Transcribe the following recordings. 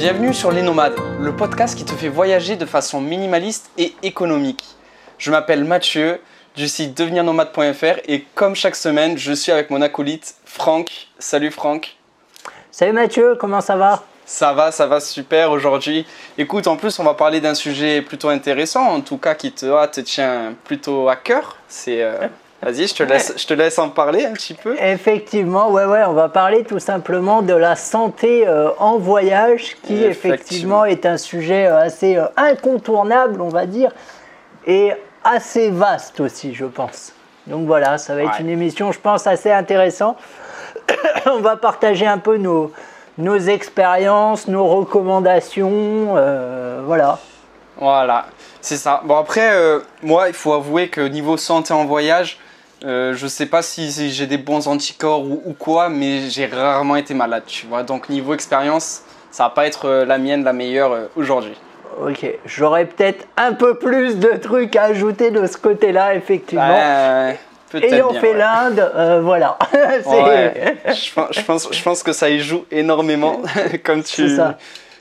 Bienvenue sur Les Nomades, le podcast qui te fait voyager de façon minimaliste et économique. Je m'appelle Mathieu du site devenirnomade.fr et comme chaque semaine, je suis avec mon acolyte Franck. Salut Franck. Salut Mathieu, comment ça va? Ça va, ça va super aujourd'hui. Écoute, en plus, on va parler d'un sujet plutôt intéressant, en tout cas qui te, ah, te tient plutôt à cœur. C'est euh, Vas-y, je te, laisse, je te laisse en parler un petit peu. Effectivement, ouais, ouais, on va parler tout simplement de la santé euh, en voyage, qui effectivement. est un sujet euh, assez euh, incontournable, on va dire, et assez vaste aussi, je pense. Donc voilà, ça va être une émission, je pense, assez intéressante. on va partager un peu nos, nos expériences, nos recommandations, voilà. Voilà, c'est ça. Bon après, moi, il faut avouer que niveau santé en voyage, euh, je sais pas si, j'ai des bons anticorps ou, quoi, mais j'ai rarement été malade, tu vois. Donc niveau expérience, ça va pas être euh, la mienne la meilleure euh, aujourd'hui. Ok, j'aurais peut-être un peu plus de trucs à ajouter de ce côté-là, effectivement. Ayant fait l'Inde, voilà. je, pense, je, pense, je, pense, que ça y joue énormément, comme tu,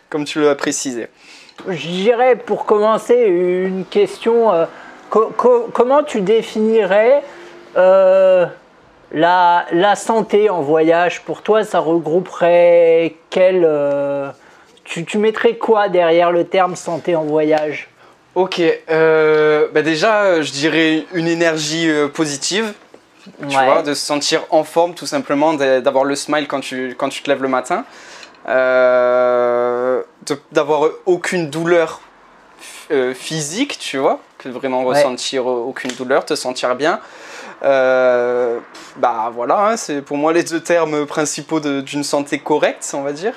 comme tu l'as précisé. J'irais pour commencer une question. comment tu définirais euh, la, la, santé en voyage, pour toi, ça regrouperait quel. Euh, tu, tu, mettrais quoi derrière le terme santé en voyage? Ok, euh, bah déjà, je dirais une énergie positive. Tu vois, de se sentir en forme tout simplement, d'avoir le smile quand tu, quand tu te lèves le matin, d'avoir aucune douleur physique, tu vois, que vraiment ressentir aucune douleur, te sentir bien. Euh, bah voilà, hein, c'est pour moi les deux termes principaux d'une santé correcte, on va dire.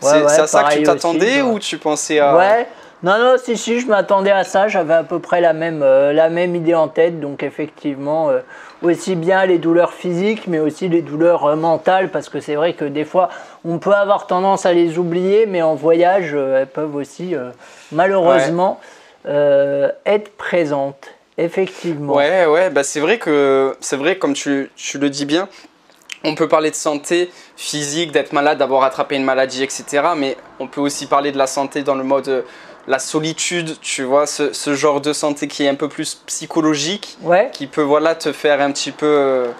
c'est à ça que tu t'attendais ou tu pensais à... Ouais, non, non, si, si, je m'attendais à ça, j'avais à peu près la même, euh, la même idée en tête, donc effectivement, euh, aussi bien les douleurs physiques, mais aussi les douleurs mentales, parce que c'est vrai que des fois, on peut avoir tendance à les oublier, mais en voyage, elles peuvent aussi, malheureusement, être présentes. Effectivement. Ouais, ouais, bah c'est vrai que, c'est vrai, comme tu, tu, le dis bien, on peut parler de santé physique, d'être malade, d'avoir attrapé une maladie, etc. Mais on peut aussi parler de la santé dans le mode euh, la solitude, tu vois, ce, ce, genre de santé qui est un peu plus psychologique, ouais. qui peut voilà te faire un petit peu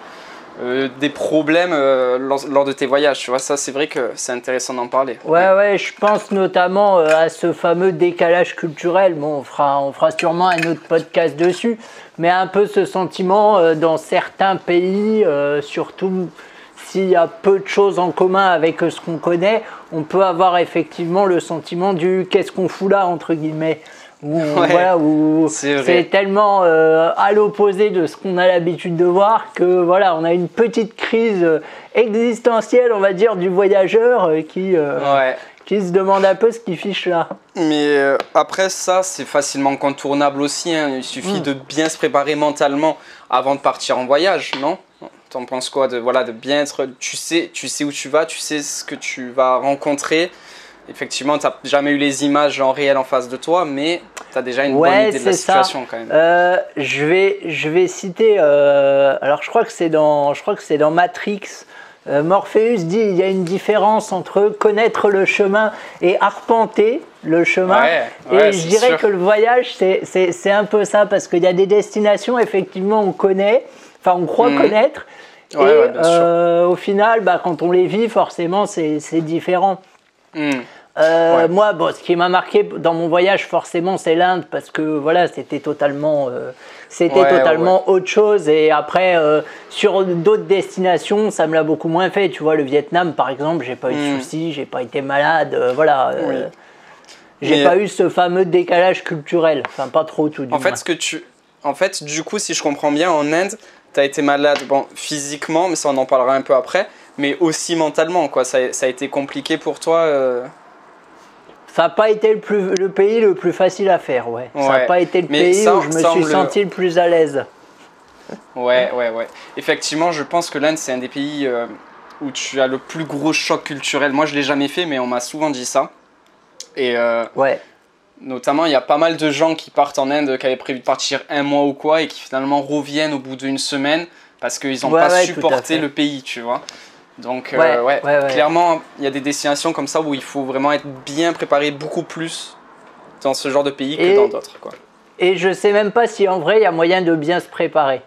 euh, des problèmes euh, lors, de tes voyages. Tu vois, ça, c'est vrai que c'est intéressant d'en parler. Ouais, ouais, je pense notamment euh, à ce fameux décalage culturel. Bon, on fera, on fera sûrement un autre podcast dessus, mais un peu ce sentiment dans certains pays, surtout s'il y a peu de choses en commun avec ce qu'on connaît, on peut avoir effectivement le sentiment du qu'est-ce qu'on fout là, entre guillemets où, c'est tellement euh, à l'opposé de ce qu'on a l'habitude de voir que voilà, on a une petite crise existentielle, on va dire, du voyageur euh, qui, euh, qui se demande un peu ce qu'il fiche là. Mais après ça, c'est facilement contournable aussi. Hein. Il suffit mm. de bien se préparer mentalement avant de partir en voyage, non? T'en penses quoi de voilà de bien être, tu sais, tu sais où tu vas, tu sais ce que tu vas rencontrer effectivement, tu n'as jamais eu les images en réel en face de toi, mais tu as déjà une bonne idée de la situation quand même. Euh, je, vais, je vais citer, euh, alors je crois que c'est dans, je crois que c'est dans Matrix. Euh, Morpheus dit il y a une différence entre connaître le chemin et arpenter le chemin. et je dirais que le voyage, c'est un peu ça, parce qu'il y a des destinations, effectivement, on connaît, enfin on croit mhm. connaître. et au final, bah, quand on les vit, forcément, c'est différent. Hmm. Euh, moi, bon, ce qui m'a marqué dans mon voyage, forcément, c'est l'Inde parce que voilà, c'était totalement, euh, c'était totalement autre chose. Et après, euh, sur d'autres destinations, ça me l'a beaucoup moins fait. Tu vois, le Vietnam, par exemple, j'ai pas eu de hmm. soucis, j'ai pas été malade, voilà. J'ai pas eu ce fameux décalage culturel, enfin pas trop tout du En fait, ce que tu, en fait, du coup, si je comprends bien, en Inde, tu as été malade, bon, physiquement, mais ça on en parlera un peu après mais aussi mentalement, quoi. Ça, ça a été compliqué pour toi euh Ça n'a pas été le, plus, le pays le plus facile à faire, ouais. Ça n'a pas été le pays où je me suis senti le plus à l'aise. Ouais, ouais, ouais. Effectivement, je pense que l'Inde, c'est un des pays euh, où tu as le plus gros choc culturel. Moi, je ne l'ai jamais fait, mais on m'a souvent dit ça. Et euh, ouais. notamment, il y a pas mal de gens qui partent en Inde, qui avaient prévu de partir un mois ou quoi, et qui finalement reviennent au bout d'une semaine parce qu'ils n'ont pas supporté le pays, tu vois. Donc, Ouais, euh, ouais, clairement, il y a des destinations comme ça où il faut vraiment être bien préparé beaucoup plus dans ce genre de pays que dans d'autres. quoi. Et je sais même pas si en vrai il y a moyen de bien se préparer.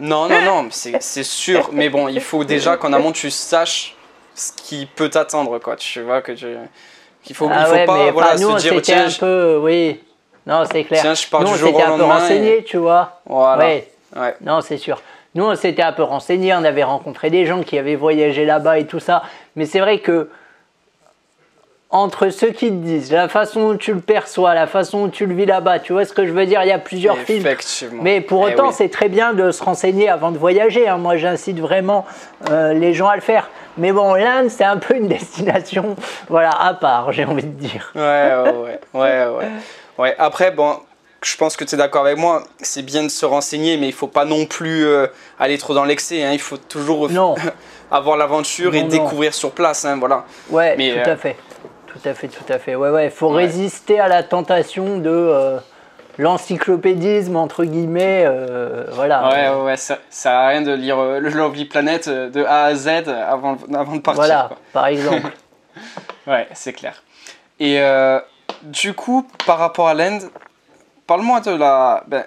Non, non, non, c'est c'est sûr. Mais bon, il faut déjà qu'en amont, tu saches ce qui peut t'attendre. quoi. Tu vois que tu. Qu'il faut, il ah faut ouais, pas voilà, nous se dire, tiens, un je- peu, oui. Non, c'est clair. Tiens, je pars nous du jour au un peu lendemain renseigné, tu vois. Voilà. Ouais. Non, c'est sûr. Nous, on s'était un peu renseigné, on avait rencontré des gens qui avaient voyagé là-bas et tout ça. Mais c'est vrai que entre ceux qui te disent, la façon dont tu le perçois, la façon dont tu le vis là-bas, tu vois ce que je veux dire Il y a plusieurs films. Mais pour Eh autant, oui. c'est très bien de se renseigner avant de voyager. hein. Moi, j'incite vraiment euh, les gens à le faire. Mais bon, l'Inde, c'est un peu une destination, voilà, à part, j'ai envie de dire. Ouais, ouais, ouais, ouais, ouais. Ouais, après, bon, je pense que tu es d'accord avec moi, c'est bien de se renseigner, mais il faut pas non plus euh, aller trop dans l'excès. hein. Il faut toujours Non, avoir l'aventure et Non, découvrir sur place. hein, voilà. ouais, Mais, tout euh, à fait. Tout à fait, tout à fait. Ouais, ouais, faut Ouais. résister à la tentation de euh, l'encyclopédisme, entre guillemets. voilà. Ouais, ouais, ça, ça à rien de lire le Lovely Planet de A à Z avant, avant de partir. Voilà, quoi. par exemple. Ouais, c'est clair. Et du coup, par rapport à l'Inde, parle-moi de la, ben,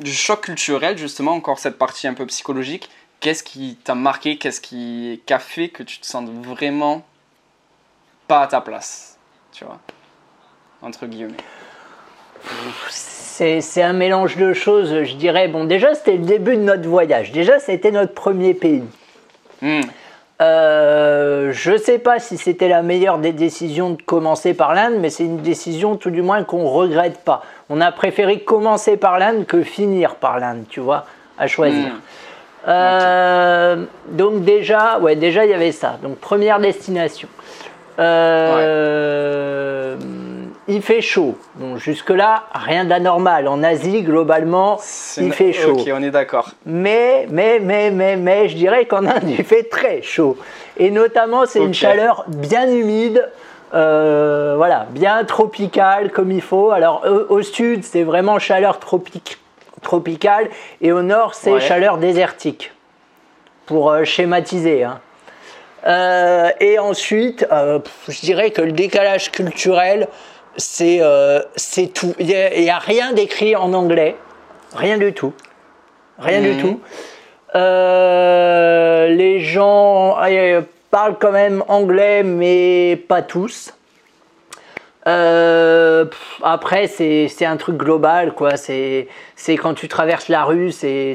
du choc culturel, justement, encore cette partie un peu psychologique. Qu'est-ce qui t'a marqué? Qu'est-ce qui, qui a fait que tu te sentes vraiment pas à ta place? Tu vois? Entre guillemets. C'est c'est un mélange de choses, je dirais. Bon, déjà, c'était le début de notre voyage. Déjà, c'était notre premier pays. Hmm. Euh, je sais pas si c'était la meilleure des décisions de commencer par l'Inde, mais c'est une décision tout du moins qu'on regrette pas. On a préféré commencer par l'Inde que finir par l'Inde, tu vois, à choisir. Hmm. Euh, Donc déjà, ouais, déjà il y avait ça. Donc première destination. Euh, Il fait chaud. Bon, jusque là, rien d'anormal. En Asie, globalement, il fait chaud. Ok, on est d'accord. Mais, mais, mais, mais, mais, je dirais qu'en Inde, il fait très chaud. Et notamment, c'est une chaleur bien humide, euh, voilà, bien tropicale comme il faut. Alors, au, au sud, c'est vraiment chaleur tropique, tropicale, et au nord, c'est Ouais. chaleur désertique, pour euh, schématiser. hein. Euh, et ensuite, euh, je dirais que le décalage culturel, c'est euh, c'est tout. Il n'y a, rien d'écrit en anglais, rien du tout. Rien du Mhm. tout. Euh, les gens euh, parlent quand même anglais, mais pas tous. Pff, après, c'est un truc global, quoi. C'est quand tu traverses la rue, c'est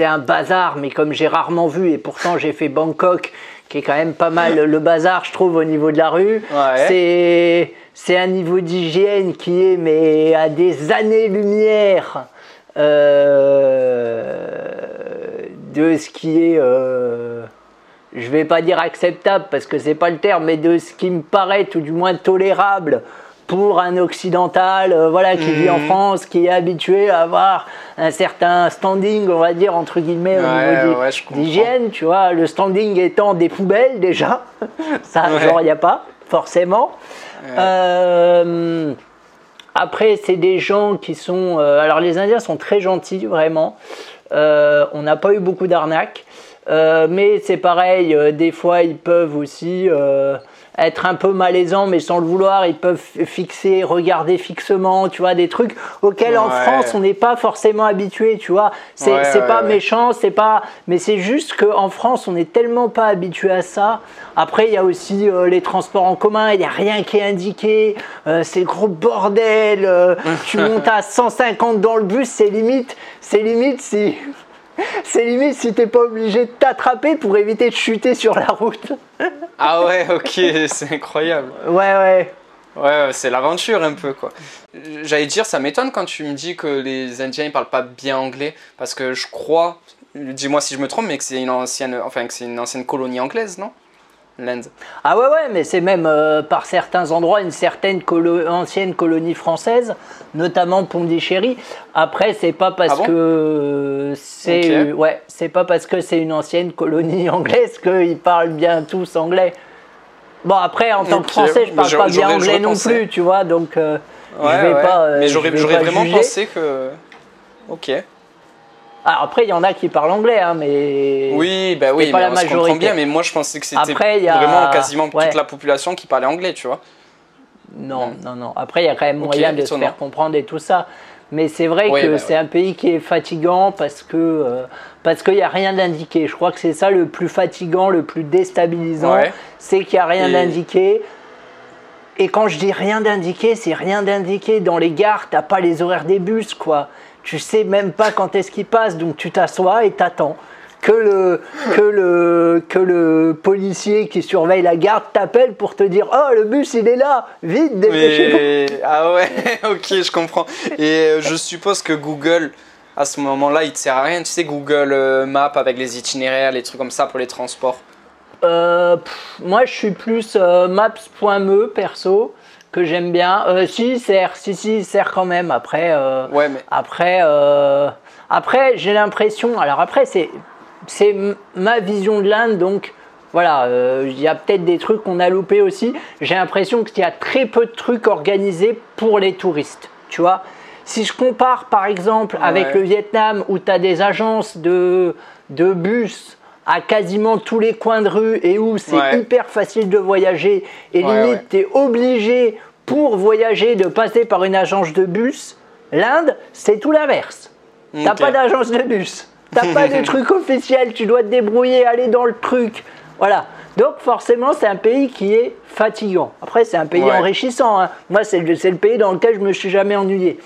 un bazar, mais comme j'ai rarement vu, et pourtant j'ai fait Bangkok, qui est quand même pas mal le bazar, je trouve, au niveau de la rue. Ouais. C'est c'est un niveau d'hygiène qui est mais à des années-lumière euh, de ce qui est, euh, je vais pas dire acceptable parce que c'est pas le terme, mais de ce qui me paraît tout du moins tolérable pour un occidental, euh, voilà, qui vit en Mhm. France, qui est habitué à avoir un certain standing, on va dire entre guillemets, au Ouais, niveau d'hygiène, tu vois, le standing étant des poubelles déjà, ça, Ouais. genre il n'y a pas forcément. Euh, après, c'est des gens qui sont. euh, alors, les Indiens sont très gentils, vraiment. On n'a pas eu beaucoup d'arnaques. Mais c'est pareil, des fois, ils peuvent aussi être un peu malaisants, mais sans le vouloir. Ils peuvent fixer, regarder fixement, tu vois, des trucs auxquels en. France, on n'est pas forcément habitué, tu vois. C'est Ouais, pas méchant, c'est pas. Mais c'est juste qu'en France, on n'est tellement pas habitué à ça. Après, il y a aussi euh, les transports en commun, il n'y a rien qui est indiqué. euh, c'est le gros bordel. euh, tu montes à 150 dans le bus, c'est limite. C'est limite si. C'est limite si t'es pas obligé de t'attraper pour éviter de chuter sur la route. Ah ouais, ok, c'est incroyable. Ouais, ouais. Ouais, c'est l'aventure un peu quoi. J'allais dire, ça m'étonne quand tu me dis que les Indiens ils parlent pas bien anglais, parce que je crois, dis-moi si je me trompe, mais que c'est une ancienne, enfin que c'est une ancienne colonie anglaise, non? Ah ouais, ouais, mais c'est même euh, par certains endroits une certaine colo- ancienne colonie française, notamment Pondichéry. Après, c'est pas parce Ah bon? que c'est ouais, c'est pas parce que c'est une ancienne colonie anglaise qu'ils parlent bien tous anglais. Bon après, en tant que français, je parle pas bien anglais non pensé. plus, tu vois, donc euh, Ouais, je vais ouais. pas. euh, mais j'aurais vraiment juger. pensé que. Ok. Alors après, il y en a qui parlent anglais, hein, mais. Oui, bah oui, pas mais la on se comprend majorité. bien, mais moi je pensais que c'était a- vraiment quasiment ouais. toute la population qui parlait anglais, tu vois. Non, non, non. Après, il y a quand même moyen de se faire comprendre et tout ça. Mais c'est vrai Oui, que bah c'est ouais. un pays qui est fatigant parce que euh, parce qu'il n'y a rien d'indiqué. Je crois que c'est ça le plus fatigant, le plus déstabilisant, Ouais. c'est qu'il n'y a rien Et- d'indiqué. Et quand je dis rien d'indiqué, c'est rien d'indiqué. Dans les gares, t'as pas les horaires des bus, quoi. Tu sais même pas quand est-ce qu'ils passent, donc tu t'assois et t'attends. Que le, que, le, que le policier qui surveille la gare t'appelle pour te dire Oh, le bus il est là, vite, dépêchez-vous. Mais... Ah ouais, ok, je comprends. Et euh, je suppose que Google, à ce moment-là, il te sert à rien. Tu sais, Google euh, Maps avec les itinéraires, les trucs comme ça pour les transports. Euh, pff, moi, je suis plus euh, maps.me perso, que j'aime bien. Euh, si, sert, si, si, sert quand même. Après, euh, Ouais, mais après, euh, après j'ai l'impression. Alors, après, c'est, c'est ma vision de l'Inde, donc. Voilà, il y a peut-être des trucs qu'on a loupés aussi. J'ai l'impression qu'il y a très peu de trucs organisés pour les touristes. Tu vois, si je compare par exemple avec le Vietnam où tu as des agences de, de bus à quasiment tous les coins de rue et où c'est Ouais. hyper facile de voyager et Ouais, limite ouais. tu es obligé pour voyager de passer par une agence de bus, l'Inde c'est tout l'inverse. T'as Ok. pas d'agence de bus, t'as pas de truc officiel, tu dois te débrouiller, aller dans le truc. Voilà. Donc forcément c'est un pays qui est fatigant. Après c'est un pays Ouais. enrichissant. hein. Moi c'est le, pays dans lequel je me suis jamais ennuyé.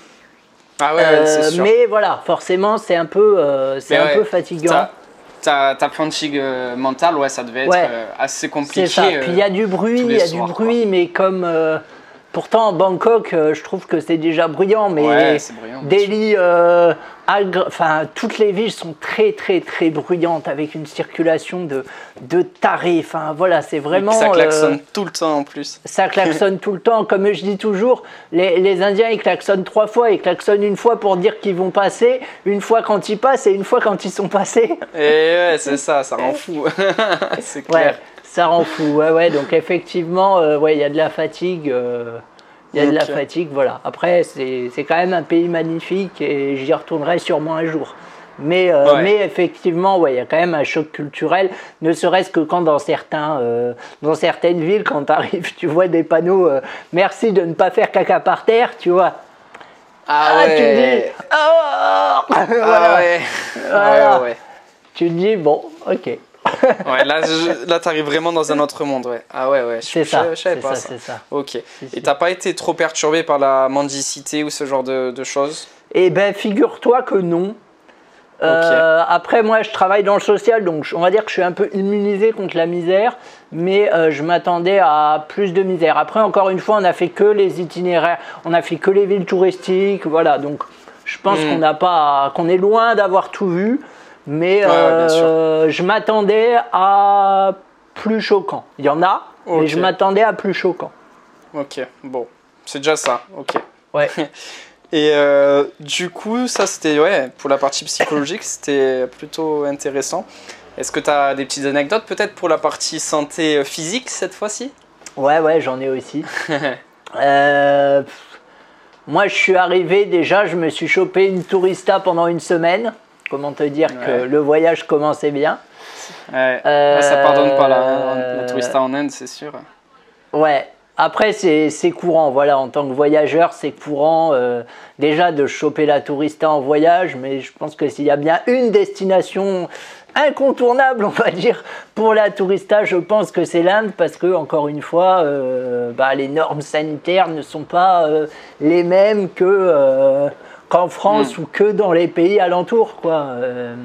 Ah ouais, Euh, sûr. mais voilà, forcément c'est un peu, euh, c'est un ouais, peu fatigant. Ta, fatigue euh, mentale, ouais, ça devait être assez compliqué. Ça. Puis il y a du bruit, il y a soirs, du bruit, mais comme euh, pourtant Bangkok, euh, je trouve que c'est déjà bruyant, mais Ouais, c'est bruyant, Delhi, euh, Agra- enfin toutes les villes sont très très très bruyantes avec une circulation de de tarés. Enfin voilà, c'est vraiment. ça euh, klaxonne tout le temps en plus. ça klaxonne tout le temps. Comme je dis toujours, les, les Indiens ils klaxonnent trois fois. Ils klaxonnent une fois pour dire qu'ils vont passer, une fois quand ils passent et une fois quand ils sont passés. Et ouais, c'est ça, ça rend fou. c'est clair. Ouais, ça rend fou. Ouais, ouais. Donc effectivement, euh, ouais, il y a de la fatigue. euh, Il y a de la fatigue, voilà. Après, c'est quand même un pays magnifique et j'y retournerai sûrement un jour. Mais, euh, Ouais. mais effectivement, ouais, il y a quand même un choc culturel, ne serait-ce que quand dans, certains, euh, dans certaines villes, quand tu arrives, tu vois des panneaux euh, merci de ne pas faire caca par terre, tu vois. Ah, Ah, tu te dis, Ah oh Voilà. ouais. Voilà. Ouais, ouais. Tu te dis, bon, ok. Ouais, là, je- là t'arrives vraiment dans un autre monde, ouais. Ah ouais, ouais. je- C'est je- ça, Je, savais pas ça, ça. ça. Ok. Si, si. Et t'as pas été trop perturbé par la mendicité ou ce genre de, de choses? Eh ben, figure-toi que non. Euh, après, moi, je travaille dans le social, donc on va dire que je suis un peu immunisé contre la misère, mais euh, je m'attendais à plus de misère. Après, encore une fois, on a fait que les itinéraires, on a fait que les villes touristiques, voilà. Donc, je pense Mm. qu'on n'a pas, qu'on est loin d'avoir tout vu, mais Ouais, euh, je m'attendais à plus choquant. Il y en a, mais Ok. je m'attendais à plus choquant. Ok, bon. C'est déjà ça, ok. Ouais. Et euh, du coup, ça c'était, ouais, pour la partie psychologique, c'était plutôt intéressant. Est-ce que tu as des petites anecdotes peut-être pour la partie santé physique cette fois-ci? Ouais, ouais, j'en ai aussi. Euh, moi, je suis arrivé déjà, je me suis chopé une tourista pendant une semaine. Comment te dire que le voyage commençait bien. Ouais, Euh, ça pardonne pas la, la tourista en Inde, c'est sûr. Ouais. Après, c'est c'est courant, voilà, en tant que voyageur, c'est courant euh, déjà de choper la tourista en voyage, mais je pense que s'il y a bien une destination incontournable, on va dire, pour la tourista, je pense que c'est l'Inde, parce que, encore une fois, euh, bah, les normes sanitaires ne sont pas euh, les mêmes que euh, qu'en France ou que dans les pays alentours, quoi. Euh,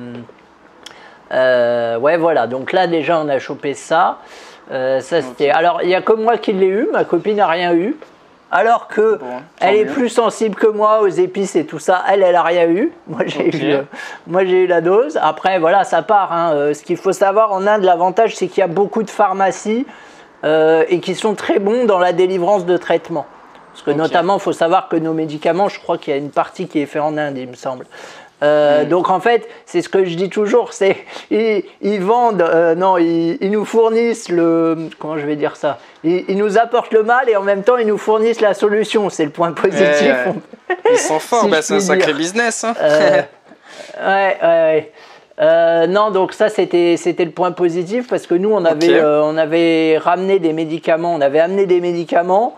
euh, ouais, voilà. Donc là, déjà, on a chopé ça. Euh, ça c'était. Alors, il y a que moi qui l'ai eu. Ma copine n'a rien eu. Alors que Bon, elle est plus sensible que moi aux épices et tout ça. Elle, elle a rien eu. Moi, j'ai eu. moi, j'ai eu la dose. Après, voilà, ça part. hein. Euh, Ce qu'il faut savoir en Inde, l'avantage, c'est qu'il y a beaucoup de pharmacies et qui sont très bons dans la délivrance de traitements. Parce que notamment, il faut savoir que nos médicaments, je crois qu'il y a une partie qui est faite en Inde, il me semble. Euh, Hmm. Donc en fait, c'est ce que je dis toujours, c'est ils, ils vendent, euh, non, ils, ils nous fournissent le, comment je vais dire ça, ils, ils nous apportent le mal et en même temps ils nous fournissent la solution. C'est le point positif. Ils sont forts, Si bah, c'est un sacré dire. business. hein. Euh, Ouais, ouais, ouais. Non, donc ça c'était c'était le point positif parce que nous on avait on avait ramené des médicaments, on avait amené des médicaments,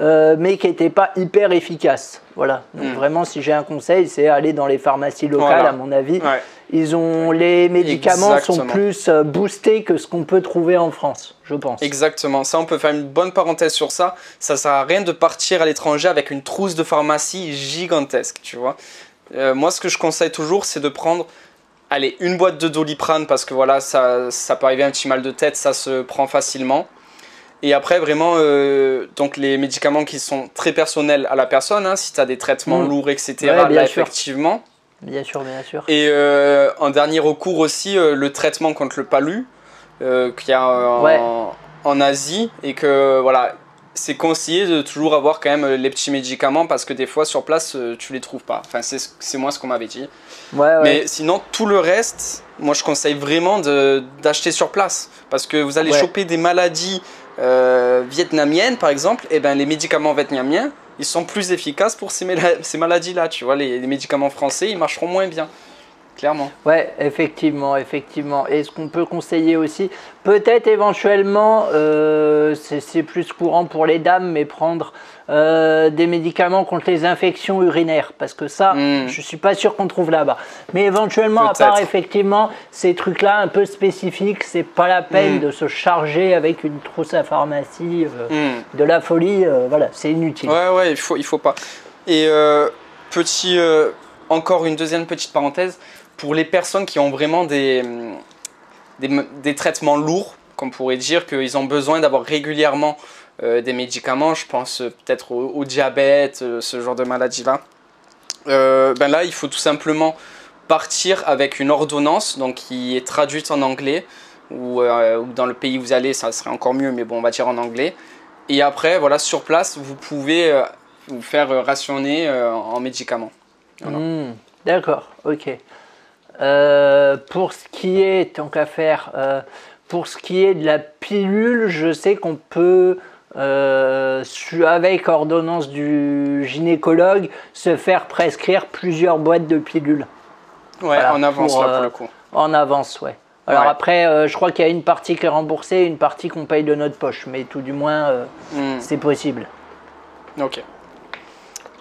euh, mais qui n'étaient pas hyper efficaces. Voilà. Donc Hmm. vraiment, si j'ai un conseil, c'est aller dans les pharmacies locales. Voilà. À mon avis, Ouais. ils ont les médicaments sont plus euh, boostés que ce qu'on peut trouver en France, je pense. Exactement, ça on peut faire une bonne parenthèse sur ça. Ça sert à rien de partir à l'étranger avec une trousse de pharmacie gigantesque, tu vois. Euh, moi ce que je conseille toujours c'est de prendre allez, une boîte de doliprane parce que voilà, ça, ça peut arriver un petit mal de tête, ça se prend facilement. Et après vraiment euh, donc les médicaments qui sont très personnels à la personne, hein, si tu as des traitements Mm. lourds, etc. Ouais, bien là sûr. effectivement. Bien sûr, bien sûr. Et euh, en dernier recours aussi, euh, le traitement contre le palu euh, qu'il y a en, Asie et que voilà, c'est conseillé de toujours avoir quand même les petits médicaments parce que des fois sur place tu les trouves pas. Enfin, c'est moi ce qu'on m'avait dit. Ouais. Mais sinon, tout le reste, moi je conseille vraiment d'acheter sur place parce que vous allez choper des maladies euh, vietnamiennes par exemple, et ben les médicaments vietnamiens ils sont plus efficaces pour ces maladies-là. Tu vois, les, les médicaments français ils marcheront moins bien, clairement. Ouais, effectivement, effectivement. Et ce qu'on peut conseiller aussi, peut-être éventuellement, euh, c'est plus courant pour les dames, mais prendre euh, des médicaments contre les infections urinaires, parce que ça, Mm. je suis pas sûr qu'on trouve là-bas. Mais éventuellement, à part effectivement ces trucs-là un peu spécifiques, c'est pas la peine Mm. de se charger avec une trousse à pharmacie, euh, Hmm. de la folie. voilà, c'est inutile. Ouais, ouais, il faut, il faut pas. Et petit, encore une deuxième petite parenthèse, pour les personnes qui ont vraiment des, des, traitements lourds, qu'on pourrait dire qu'ils ont besoin d'avoir régulièrement euh, des médicaments, je pense euh, peut-être au, diabète, euh, ce genre de maladie-là. Ben là, il faut tout simplement partir avec une ordonnance donc qui est traduite en anglais ou, dans le pays où vous allez, ça serait encore mieux, mais bon, on va dire en anglais. Et après, voilà, sur place, vous pouvez vous faire rationner en médicaments. Hmm, D'accord, ok. Euh, pour ce qui est, tant qu'à faire, euh, pour ce qui est de la pilule, je sais qu'on peut, euh, avec ordonnance du gynécologue, se faire prescrire plusieurs boîtes de pilules Ouais, Voilà, en avance pour, là pour le coup. en avance, ouais. Alors Ouais. après, euh, je crois qu'il y a une partie qui est remboursée et une partie qu'on paye de notre poche, mais tout du moins, euh, Hmm. c'est possible. Ok.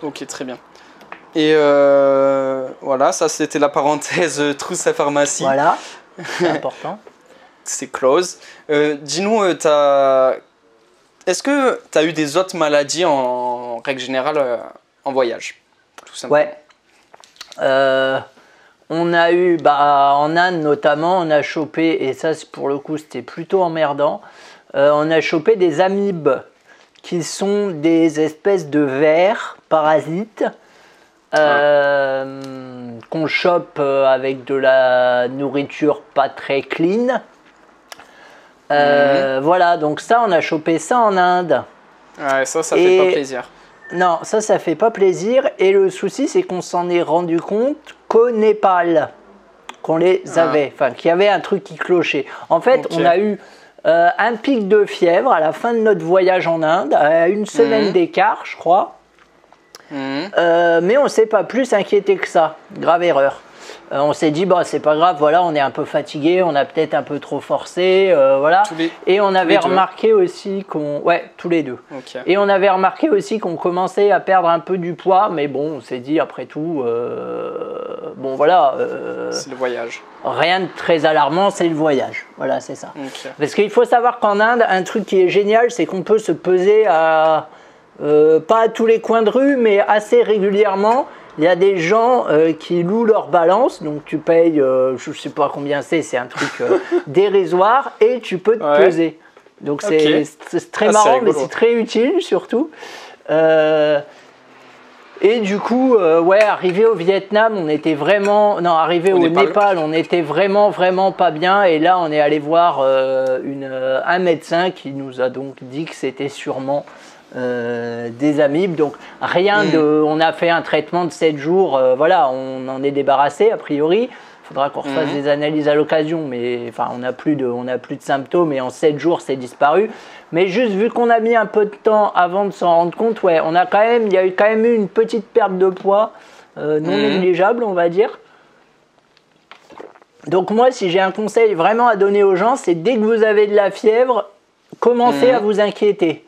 Ok, très bien. Et euh, voilà, ça c'était la parenthèse euh, trousse à pharmacie. Voilà, c'est important. C'est close. Euh, Dis-nous, est-ce que tu as eu des autres maladies en règle générale en voyage Tout simplement? Ouais. Euh, on a eu, bah, en Inde notamment, on a chopé, et ça pour le coup c'était plutôt emmerdant, on a chopé des amibes qui sont des espèces de vers parasites euh, qu'on chope euh, avec de la nourriture pas très clean. Euh, Voilà, donc ça on a chopé ça en Inde. Ouais, ça, ça Et- fait pas plaisir. Non, ça, ça fait pas plaisir. Et le souci, c'est qu'on s'en est rendu compte qu'au Népal, qu'on les Ah. avait, enfin, qu'il y avait un truc qui clochait. En fait, on a eu euh, un pic de fièvre à la fin de notre voyage en Inde, à une semaine Mhm. d'écart, je crois. Mhm. Euh, mais on s'est pas plus inquiété que ça. Grave erreur. Euh, on s'est dit, bah, c'est pas grave, voilà, on est un peu fatigué, on a peut-être un peu trop forcé, euh, voilà. Les- Et on avait remarqué aussi qu'on. Ouais, tous les deux. Et on avait remarqué aussi qu'on commençait à perdre un peu du poids, mais bon, on s'est dit après tout, euh, bon voilà, C'est le voyage. rien de très alarmant, c'est le voyage. Voilà, c'est ça. Parce qu'il faut savoir qu'en Inde, un truc qui est génial, c'est qu'on peut se peser à, euh, pas à tous les coins de rue, mais assez régulièrement. Il y a des gens euh, qui louent leur balance, donc tu payes, euh, je sais pas combien c'est, c'est un truc euh, dérisoire, et tu peux te Ouais. peser. Donc c'est très Ah, marrant, mais c'est très utile surtout. Et du coup, ouais, arrivé au Vietnam, on était vraiment. Non, arrivé Au au, Népal. Népal. on était vraiment, vraiment pas bien. Et là, on est allé voir une, un médecin qui nous a donc dit que c'était sûrement euh, des amibes. Donc, rien Mm. de. On a fait un traitement de 7 jours. euh, voilà, on en est débarrassé a priori. Il faudra qu'on refasse Mhm. des analyses à l'occasion, mais enfin, on n'a plus de, on plus de symptômes et en 7 jours, c'est disparu. Mais juste vu qu'on a mis un peu de temps avant de s'en rendre compte, ouais, on a quand même, il y a eu quand même eu une petite perte de poids euh, non Mhm. négligeable, on va dire. Donc moi, si j'ai un conseil vraiment à donner aux gens, c'est dès que vous avez de la fièvre, commencez à vous inquiéter.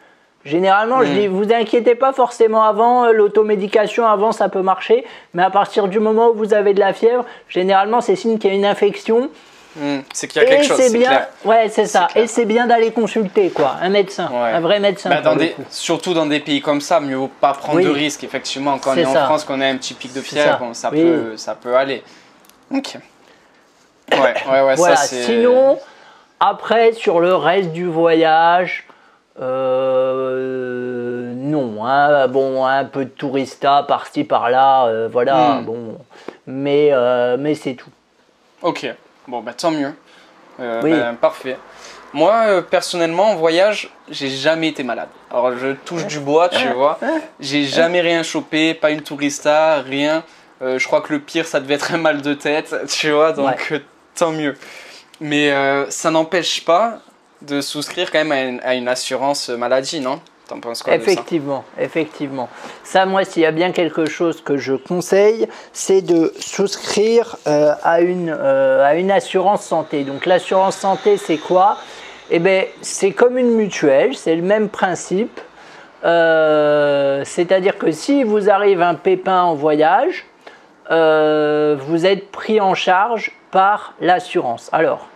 Généralement, je Mhm. dis, vous inquiétez pas forcément avant, euh, l'automédication avant ça peut marcher, mais à partir du moment où vous avez de la fièvre, généralement c'est signe qu'il y a une infection. Hmm, C'est qu'il y a quelque et chose, c'est bien, clair. ouais, c'est ça. clair. Et c'est bien d'aller consulter quoi, un médecin, Ouais. un vrai médecin. Bah, dans des, surtout dans des pays comme ça, mieux vaut pas prendre Oui. de risques. Effectivement, quand on est en ça. France, qu'on a un petit pic de fièvre, ça. bon, ça, Oui. peut, ça peut aller. Ok. Ouais, ouais, ouais, Voilà, ça c'est. sinon, après, sur le reste du voyage, euh, non. hein. bon, un peu de tourista par-ci, par-là, euh, voilà, Hmm. bon. Mais, euh, mais c'est tout. Ok, bon, bah tant mieux. Euh, Oui. bah, parfait. Moi, personnellement, en voyage, j'ai jamais été malade. Alors, je touche du bois, tu vois. J'ai jamais rien chopé, pas une tourista, rien. Je crois que le pire, ça devait être un mal de tête, tu vois, donc tant mieux. Mais ça n'empêche pas de souscrire quand même à une, assurance maladie, non? T'en penses quoi Effectivement, effectivement. Ça, moi, s'il y a bien quelque chose que je conseille, c'est de souscrire euh, à, une, euh, à une assurance santé. Donc, l'assurance santé, c'est quoi? Eh bien, c'est comme une mutuelle, c'est le même principe. Euh, C'est-à-dire que si vous arrive un pépin en voyage, vous êtes pris en charge par l'assurance. Alors,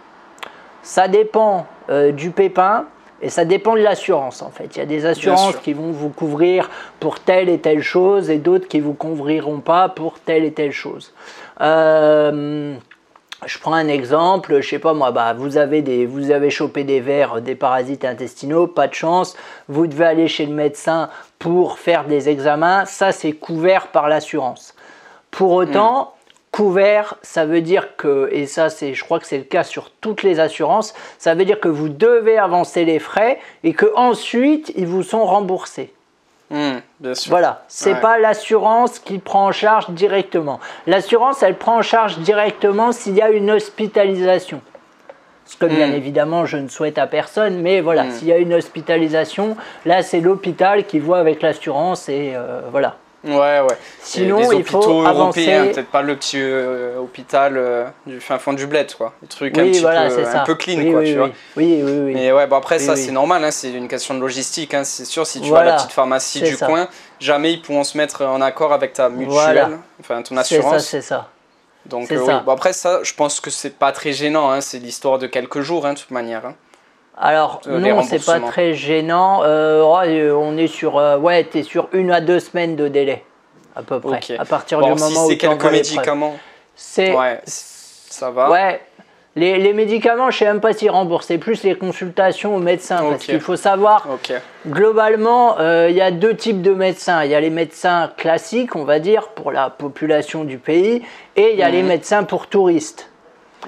ça dépend euh, du pépin et ça dépend de l'assurance en fait. Il y a des assurances qui vont vous couvrir pour telle et telle chose et d'autres qui vous couvriront pas pour telle et telle chose. Euh, je prends un exemple, je sais pas moi, bah, vous, avez des, vous avez chopé des vers, des parasites intestinaux, pas de chance, vous devez aller chez le médecin pour faire des examens, ça c'est couvert par l'assurance. Pour autant, couvert, ça veut dire que, et ça c'est, je crois que c'est le cas sur toutes les assurances, ça veut dire que vous devez avancer les frais et que ensuite ils vous sont remboursés. Hmm, bien sûr. Voilà, c'est Ouais. pas l'assurance qui prend en charge directement. L'assurance, elle prend en charge directement s'il y a une hospitalisation. Ce que bien Mm. évidemment je ne souhaite à personne, mais voilà, Mm. s'il y a une hospitalisation, là c'est l'hôpital qui voit avec l'assurance et euh, voilà. Ouais, ouais. Sinon, des il faut hôpitaux avancer. européens, peut-être pas le petit euh, hôpital euh, du fin fond du bled, quoi. Des trucs un petit voilà, peu, un peu clean, oui, quoi, oui, tu oui. vois. Oui, oui, oui. Mais ouais, bon après ça c'est normal, hein, c'est une question de logistique. Hein, c'est sûr, si tu Voilà, vas à la petite pharmacie du ça. coin, jamais ils pourront se mettre en accord avec ta mutuelle, Voilà. enfin ton c'est ça, assurance. c'est ça. Donc c'est euh, ça. oui. Bon, après ça, je pense que c'est pas très gênant. Hein, c'est l'histoire de quelques jours, hein, de toute manière. Alors Euh, les non, c'est pas très gênant. Euh, on est sur, euh, ouais, t'es sur une à deux semaines de délai à peu près. Ok. À partir Bon, du si moment où c'est quelques les médicaments, C'est ouais, ça va. Ouais. Les, les médicaments, je sais même pas s'ils remboursent, c'est plus les consultations au médecin. Parce qu'il faut savoir, Ok. globalement, euh, il y a deux types de médecins. Il y a les médecins classiques, on va dire, pour la population du pays, et il y a les Mhm. médecins pour touristes.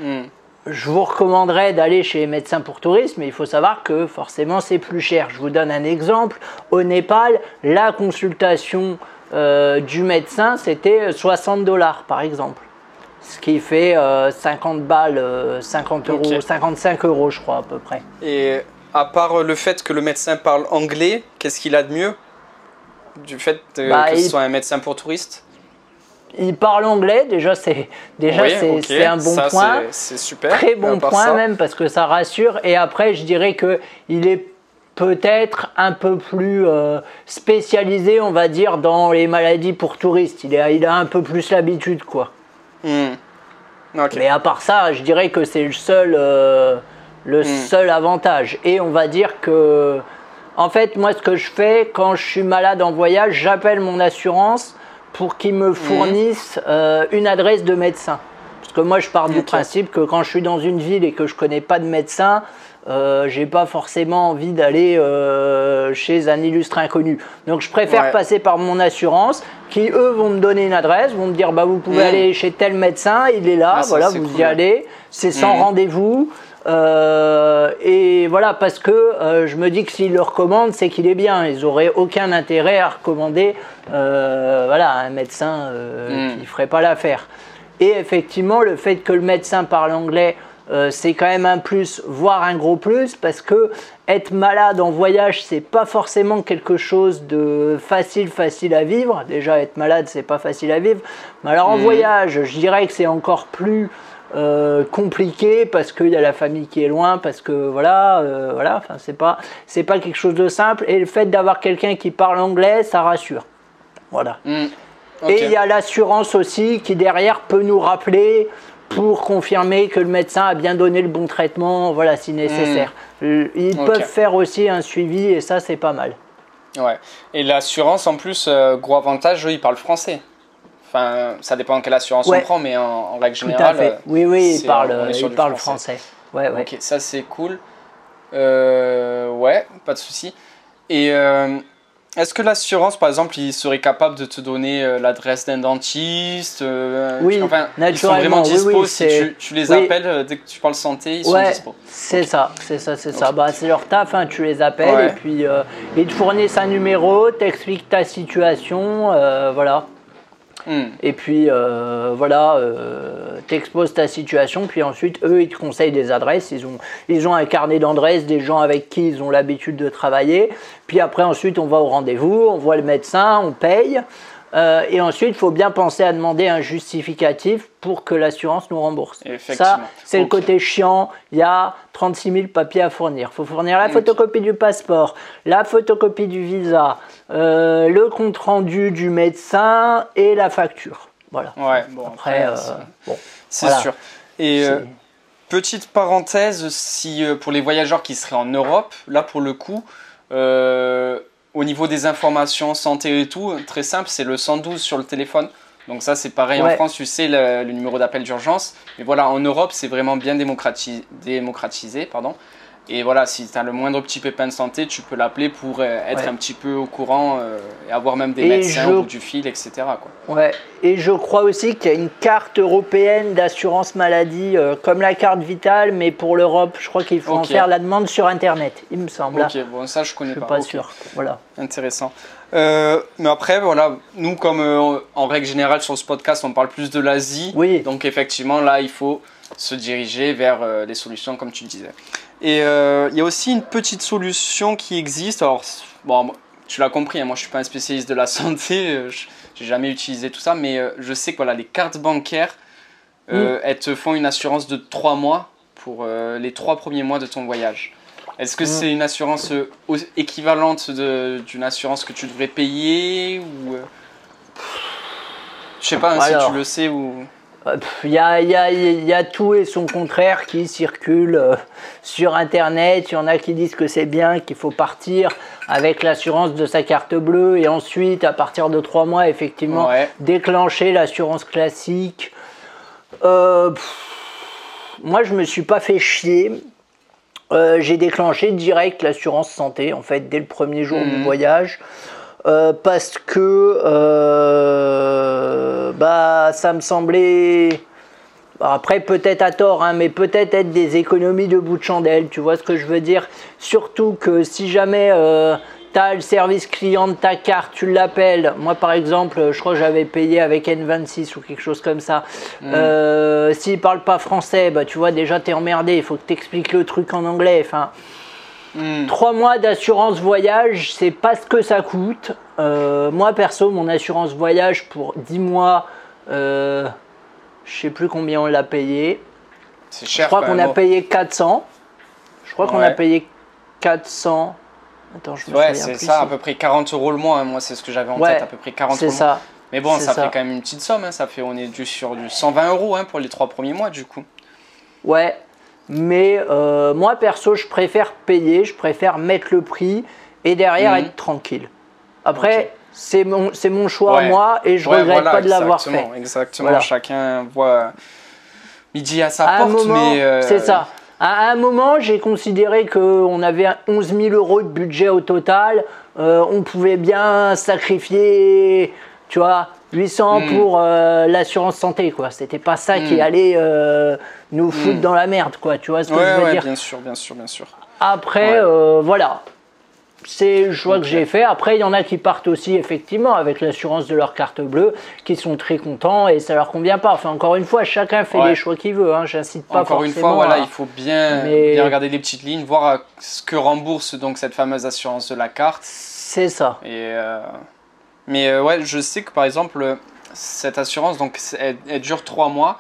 Hmm. Je vous recommanderais d'aller chez les médecins pour touristes, mais il faut savoir que forcément c'est plus cher. Je vous donne un exemple. Au Népal, la consultation euh, du médecin, c'était 60 dollars par exemple. Ce qui fait euh, 50 balles, euh, 50 euros, Ok. 55 euros je crois à peu près. Et à part le fait que le médecin parle anglais, qu'est-ce qu'il a de mieux? Du fait euh, Bah, que il- ce soit un médecin pour touristes? Il parle anglais, déjà c'est déjà Oui, c'est un bon Ça, point. c'est- super. Très bon point ça- même parce que ça rassure. Et après, je dirais que il est peut-être un peu plus euh, spécialisé, on va dire, dans les maladies pour touristes. Il a, il a un peu plus l'habitude, quoi. Hmm. Mais à part ça, je dirais que c'est le seul, euh, le Hmm. seul avantage. Et on va dire que, en fait, moi, ce que je fais quand je suis malade en voyage, j'appelle mon assurance pour qu'ils me fournissent euh, une adresse de médecin. Parce que moi, je pars du principe que quand je suis dans une ville et que je connais pas de médecin, euh, j'ai pas forcément envie d'aller euh, chez un illustre inconnu. Donc je préfère Ouais. passer par mon assurance, qui eux vont me donner une adresse, vont me dire bah vous pouvez Mm. aller chez tel médecin, il est là, Ah, ça, voilà, vous cool. y allez, c'est sans Mm. rendez-vous. Euh, et voilà, parce que euh, je me dis que s'ils le recommandent, c'est qu'il est bien. Ils n'auraient aucun intérêt à recommander euh, voilà, un médecin euh, Mm. qui ne ferait pas l'affaire. Et effectivement, le fait que le médecin parle anglais, c'est quand même un plus, voire un gros plus, parce que être malade en voyage, c'est pas forcément quelque chose de facile, facile à vivre. Déjà, être malade, c'est pas facile à vivre. Mais alors en Mhm. voyage, je dirais que c'est encore plus euh, compliqué parce qu'il y a la famille qui est loin, parce que voilà, euh, voilà, enfin c'est pas c'est pas quelque chose de simple. Et le fait d'avoir quelqu'un qui parle anglais, ça rassure. Voilà. Hmm. Et il y a l'assurance aussi qui derrière peut nous rappeler pour confirmer que le médecin a bien donné le bon traitement, voilà, si nécessaire. Euh, Ils peuvent faire aussi un suivi et ça c'est pas mal. Ouais. Et l'assurance, en plus, euh, gros avantage, eux, ils parlent français. Enfin, ça dépend quelle assurance Ouais. on prend, mais en, en règle Tout à générale. fait. euh, Oui, oui, on du parlent français. français. Ouais, ouais. Ok, ça c'est cool. Euh, ouais, pas de souci. Et euh, est-ce que l'assurance, par exemple, il serait capable de te donner euh, l'adresse d'un dentiste Oui, enfin, Ils sont naturellement, vraiment dispo oui, si tu, tu les oui. appelles dès que tu parles santé, ils sont Ouais, dispo. c'est ça, c'est ça, c'est ça. Bah, c'est leur taf, hein, tu les appelles Ouais. et puis ils te fournissent un numéro, t'expliques ta situation, voilà. Hmm. Et puis euh, voilà, euh, t'exposes ta situation, puis ensuite eux ils te conseillent des adresses. Ils ont, ils ont un carnet d'adresses des gens avec qui ils ont l'habitude de travailler. Puis après ensuite on va au rendez-vous, on voit le médecin, on paye. Euh, et ensuite il faut bien penser à demander un justificatif pour que l'assurance nous rembourse. Ça c'est le côté chiant. Il y a 36 000 papiers à fournir. Il faut fournir la photocopie du passeport, la photocopie du visa, euh, le compte rendu du médecin et la facture. Voilà. Ouais, bon, Après, après, euh, c'est- bon, c'est voilà. sûr. Et Petite parenthèse, si pour les voyageurs qui seraient en Europe, là pour le coup, euh, au niveau des informations santé et tout, très simple, c'est le 112 sur le téléphone. Donc ça c'est pareil en. France, tu sais le, le numéro d'appel d'urgence. Mais voilà, en Europe c'est vraiment bien démocrati- démocratisé. Pardon. Et voilà, si tu as le moindre petit pépin de santé, tu peux l'appeler pour euh, être Ouais. un petit peu au courant euh, et avoir même des Et médecins je- au bout du fil, etc. Quoi. Ouais. Et je crois aussi qu'il y a une carte européenne d'assurance maladie, euh, comme la carte vitale, mais pour l'Europe, je crois qu'il faut en faire la demande sur Internet, il me semble. Ok, bon ça je connais je suis pas. sûr. Voilà. Intéressant. Euh, mais après, voilà, nous, comme en règle générale sur ce podcast, on parle plus de l'Asie. Oui. Donc, effectivement, là, il faut se diriger vers les solutions, comme tu disais. Et euh, il y a aussi une petite solution qui existe. Alors, bon, tu l'as compris, hein, moi, je suis pas un spécialiste de la santé. euh, je J'ai jamais utilisé tout ça, mais euh, je sais que voilà, les cartes bancaires, euh, elles te font une assurance de 3 mois pour les 3 premiers mois de ton voyage. Est-ce que Mm. c'est une assurance équivalente d'une assurance que tu devrais payer ou Je sais pas hein, si Alors. tu le sais ou. Il y a, y y tout et son contraire qui circule euh, sur Internet. Il y en a qui disent que c'est bien, qu'il faut partir avec l'assurance de sa carte bleue et ensuite, à partir de trois mois, effectivement, Ouais. déclencher l'assurance classique. Euh, pff, moi, je me suis pas fait chier. Euh, J'ai déclenché direct l'assurance santé, en fait, dès le premier jour du Mhm. voyage. Euh, parce que euh, bah, ça me semblait. Après, peut-être à tort, hein, mais peut-être être des économies de bout de chandelle, tu vois ce que je veux dire? Surtout que si jamais tu as le service client de ta carte, tu l'appelles. Moi, par exemple, je crois que j'avais payé avec N26 ou quelque chose comme ça. Euh, S'il parle pas français, bah, tu vois, déjà, tu es emmerdé. Il faut que tu expliques le truc en anglais. Enfin, Trois mois d'assurance voyage, c'est pas ce que ça coûte. Euh, moi perso, mon assurance voyage pour 10 mois, euh, je sais plus combien on l'a payé. C'est Je cher. crois quand qu'on a payé 400. Je crois qu'on a payé 400. Attends, je me Ouais, c'est ça, si- à peu près 40 euros le mois. hein. Moi, c'est ce que j'avais en Ouais, tête, à peu près 40 C'est euros mois. ça. Mais bon, c'est ça, ça. fait quand même une petite somme. hein. Ça fait, on est dû sur du 120 euros hein, pour les trois premiers mois, du coup. Ouais, mais euh, moi perso, je préfère payer, je préfère mettre le prix et derrière Mhm. être tranquille. Après, c'est mon, mon choix à moi et je Ouais, regrette voilà, pas de l'avoir fait. exactement, Voilà. chacun voit midi à sa À porte, euh, c'est ça. À un moment, j'ai considéré qu'on avait un 11 000 euros de budget au total. Euh, on pouvait bien sacrifier, tu vois, 800 Mm. pour euh, l'assurance santé, quoi. C'était pas ça qui Mm. allait euh, nous foutre dans la merde, quoi. Tu vois ce que Ouais, je veux ouais, dire bien sûr, bien sûr, bien sûr. Après, Ouais. euh, voilà. C'est le choix que j'ai fait. Après, il y en a qui partent aussi, effectivement, avec l'assurance de leur carte bleue, qui sont très contents et ça leur convient pas. Enfin, encore une fois, chacun fait les choix qu'il veut. Hein. J'incite pas Encore une fois, voilà, à- il faut bien, Mais- bien regarder les petites lignes, voir ce que rembourse donc cette fameuse assurance de la carte. C'est ça. Et, Mais euh, ouais, je sais que par exemple, cette assurance, donc, elle, elle dure trois mois.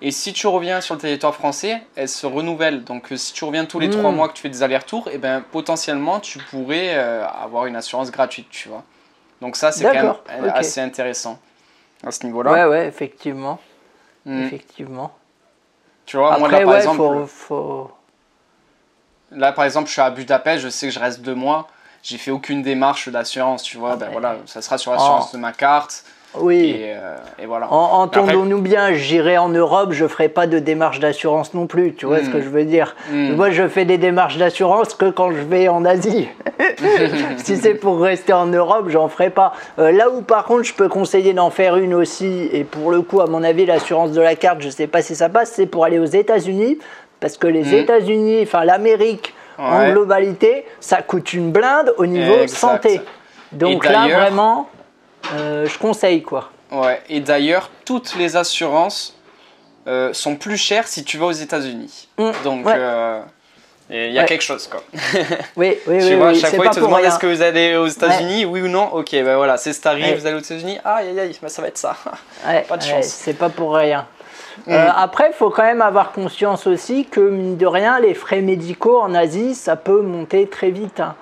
Et si tu reviens sur le territoire français, elle se renouvelle. Donc euh, si tu reviens tous les trois Mm. mois que tu fais des allers-retours, et ben potentiellement tu pourrais euh, avoir une assurance gratuite, tu vois. Donc ça c'est quand même assez intéressant à ce niveau-là. Ouais, ouais, effectivement. Mm. Effectivement. Tu vois, moi Après, là par ouais, exemple, faut, faut- là par exemple, je suis à Budapest, je sais que je reste deux mois. J'ai fait aucune démarche d'assurance, tu vois. Ah ben ouais. voilà, ça sera sur l'assurance Oh. de ma carte. Oui. Et, euh, et voilà. En- Entendons-nous bien, j'irai en Europe, je ferai pas de démarche d'assurance non plus, tu vois ce que je veux dire. Mm. Moi, je fais des démarches d'assurance que quand je vais en Asie. si c'est pour rester en Europe, j'en ferai pas. Euh, là où par contre, je peux conseiller d'en faire une aussi, et pour le coup, à mon avis, l'assurance de la carte, je sais pas si ça passe, c'est pour aller aux États-Unis, parce que les Mm. enfin enfin l'Amérique en globalité, ça coûte une blinde au niveau Exact. santé. Donc là, vraiment, euh, je conseille quoi. Ouais, et d'ailleurs, toutes les assurances euh, sont plus chères si tu vas aux États-Unis. Mm, Donc, ouais. euh, il y a Ouais. quelque chose, quoi. Oui, oui, tu oui, vois, à oui, chaque fois, ils te demandent est-ce que vous allez aux États-Unis, oui ou non? Ok, ben voilà, c'est Starry, vous allez aux États-Unis? Aïe, aïe, aïe, ben ça va être ça. Pas de chance. c'est pas pour rien. Euh, après, il faut quand même avoir conscience aussi que, mine de rien, les frais médicaux en Asie, ça peut monter très vite. hein.